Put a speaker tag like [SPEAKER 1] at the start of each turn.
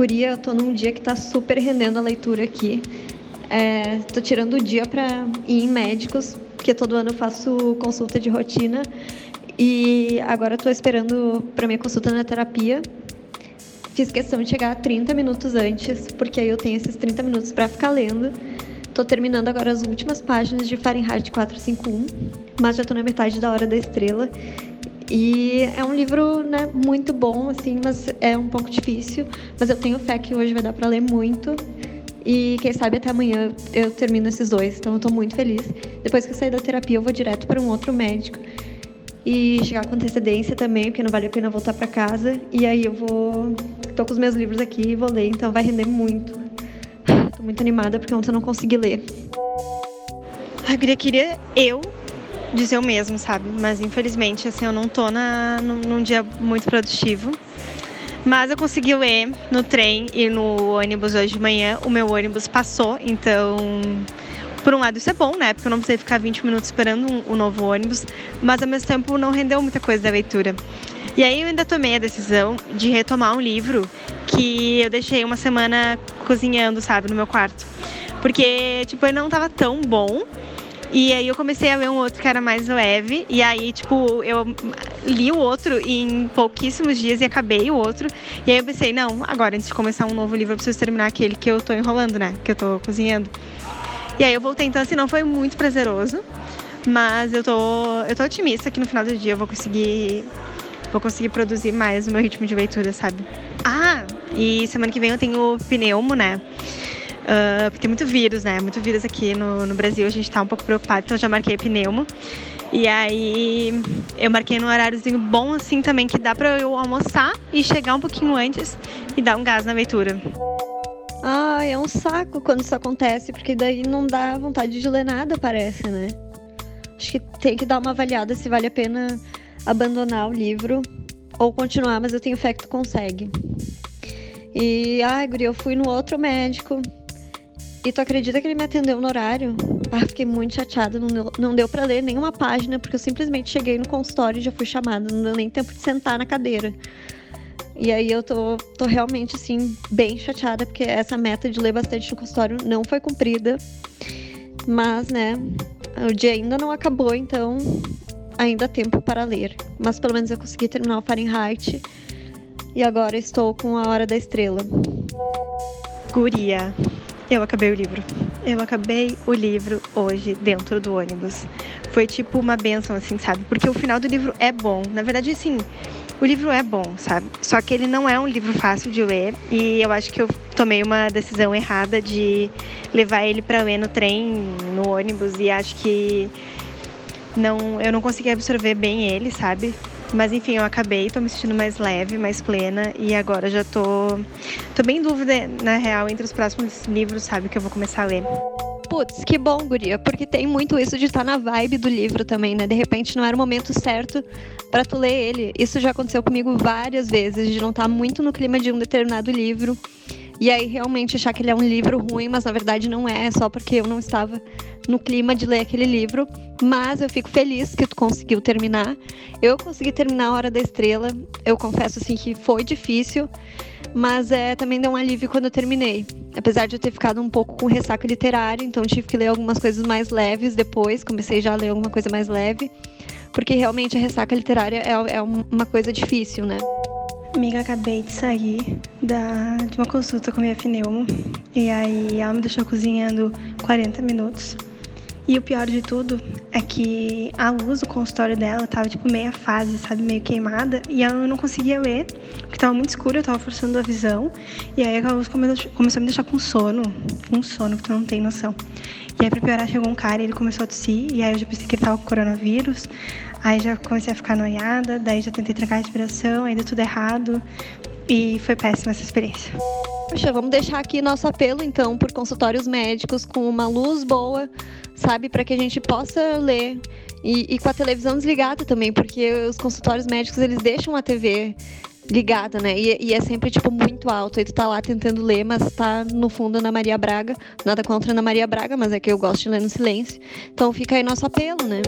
[SPEAKER 1] Guria, eu tô num dia que tá super rendendo a leitura aqui. É, tô tirando o dia para ir em médicos, porque todo ano eu faço consulta de rotina. E agora estou esperando para minha consulta na terapia. Fiz questão de chegar 30 minutos antes, porque aí eu tenho esses 30 minutos para ficar lendo. Estou terminando agora as últimas páginas de Fahrenheit 451, mas já estou na metade da Hora da Estrela. E é um livro né, muito bom, assim, mas é um pouco difícil. Mas eu tenho fé que hoje vai dar para ler muito. E quem sabe até amanhã eu termino esses dois, então eu estou muito feliz. Depois que eu sair da terapia, eu vou direto para um outro médico e chegar com antecedência também, porque não vale a pena voltar para casa. E aí eu vou. Tô com os meus livros aqui e vou ler, então vai render muito. Tô muito animada porque ontem eu não consegui ler.
[SPEAKER 2] A Guria queria eu dizer o mesmo, sabe? Mas infelizmente, assim, eu não tô na, num, num dia muito produtivo. Mas eu consegui ler no trem e no ônibus hoje de manhã. O meu ônibus passou, então por um lado isso é bom, né? Porque eu não precisei ficar 20 minutos esperando um, um, novo ônibus, mas ao mesmo tempo não rendeu muita coisa da leitura. E aí eu ainda tomei a decisão de retomar um livro que eu deixei uma semana cozinhando, sabe, no meu quarto. Porque, tipo, ele não estava tão bom, e aí eu comecei a ler um outro que era mais leve. E aí, tipo, eu li o outro em pouquíssimos dias e acabei o outro. E aí eu pensei, não, agora antes de começar um novo livro eu preciso terminar aquele que eu tô enrolando, né? Que eu tô cozinhando. E aí eu voltei, então assim, não foi muito prazeroso. Mas eu tô, eu tô otimista que no final do dia eu vou conseguir vou conseguir produzir mais o meu ritmo de leitura, sabe? Ah, e semana que vem eu tenho pneumo, né? Uh, tem muito vírus, né? Muito vírus aqui no, no Brasil, a gente tá um pouco preocupado, então já marquei pneumo. E aí eu marquei num horáriozinho bom assim também, que dá pra eu almoçar e chegar um pouquinho antes e dar um gás na leitura.
[SPEAKER 1] Ah, é um saco quando isso acontece, porque daí não dá vontade de ler nada, parece, né? Acho que tem que dar uma avaliada se vale a pena abandonar o livro ou continuar, mas eu tenho fé que tu consegue. E, ai, Guri, eu fui no outro médico e tu acredita que ele me atendeu no horário? Ah, fiquei muito chateada, não deu, não deu pra ler nenhuma página, porque eu simplesmente cheguei no consultório e já fui chamada, não deu nem tempo de sentar na cadeira. E aí eu tô, tô realmente, assim, bem chateada, porque essa meta de ler bastante no consultório não foi cumprida. Mas, né, o dia ainda não acabou, então ainda há tempo para ler. Mas pelo menos eu consegui terminar o Fahrenheit. E agora estou com a Hora da Estrela.
[SPEAKER 2] Guria, eu acabei o livro. Eu acabei o livro hoje dentro do ônibus. Foi tipo uma benção, assim, sabe? Porque o final do livro é bom. Na verdade, assim, o livro é bom, sabe? Só que ele não é um livro fácil de ler e eu acho que eu tomei uma decisão errada de levar ele para ler no trem, no ônibus e acho que não, eu não consegui absorver bem ele, sabe? Mas enfim, eu acabei, tô me sentindo mais leve, mais plena e agora já tô tô bem em dúvida na real entre os próximos livros, sabe, que eu vou começar a ler.
[SPEAKER 1] Putz, que bom, guria, porque tem muito isso de estar tá na vibe do livro também, né? De repente não era o momento certo para tu ler ele. Isso já aconteceu comigo várias vezes, de não estar tá muito no clima de um determinado livro. E aí realmente achar que ele é um livro ruim, mas na verdade não é, só porque eu não estava no clima de ler aquele livro. Mas eu fico feliz que tu conseguiu terminar. Eu consegui terminar a Hora da Estrela. Eu confesso assim que foi difícil, mas é, também deu um alívio quando eu terminei. Apesar de eu ter ficado um pouco com ressaca literária, então tive que ler algumas coisas mais leves depois. Comecei já a ler alguma coisa mais leve, porque realmente a ressaca literária é, é uma coisa difícil, né?
[SPEAKER 2] Amiga, acabei de sair da, de uma consulta com minha pneumo. E aí ela me deixou cozinhando 40 minutos. E o pior de tudo é que a luz do consultório dela tava tipo meia fase, sabe, meio queimada, e ela não conseguia ler, porque tava muito escuro, eu tava forçando a visão. E aí a luz começou a me deixar com sono, um sono que tu não tem noção. E aí pra piorar chegou um cara e ele começou a tossir, e aí eu já pensei que ele tava com coronavírus. Aí já comecei a ficar noiada, daí já tentei trancar a respiração, aí deu tudo errado. E foi péssima essa experiência.
[SPEAKER 1] Poxa, vamos deixar aqui nosso apelo então por consultórios médicos com uma luz boa, sabe, para que a gente possa ler e, e, com a televisão desligada também, porque os consultórios médicos eles deixam a TV ligada, né? E, e, é sempre, tipo, muito alto. E tu tá lá tentando ler, mas tá no fundo na Maria Braga. Nada contra Ana Maria Braga, mas é que eu gosto de ler no silêncio. Então fica aí nosso apelo, né?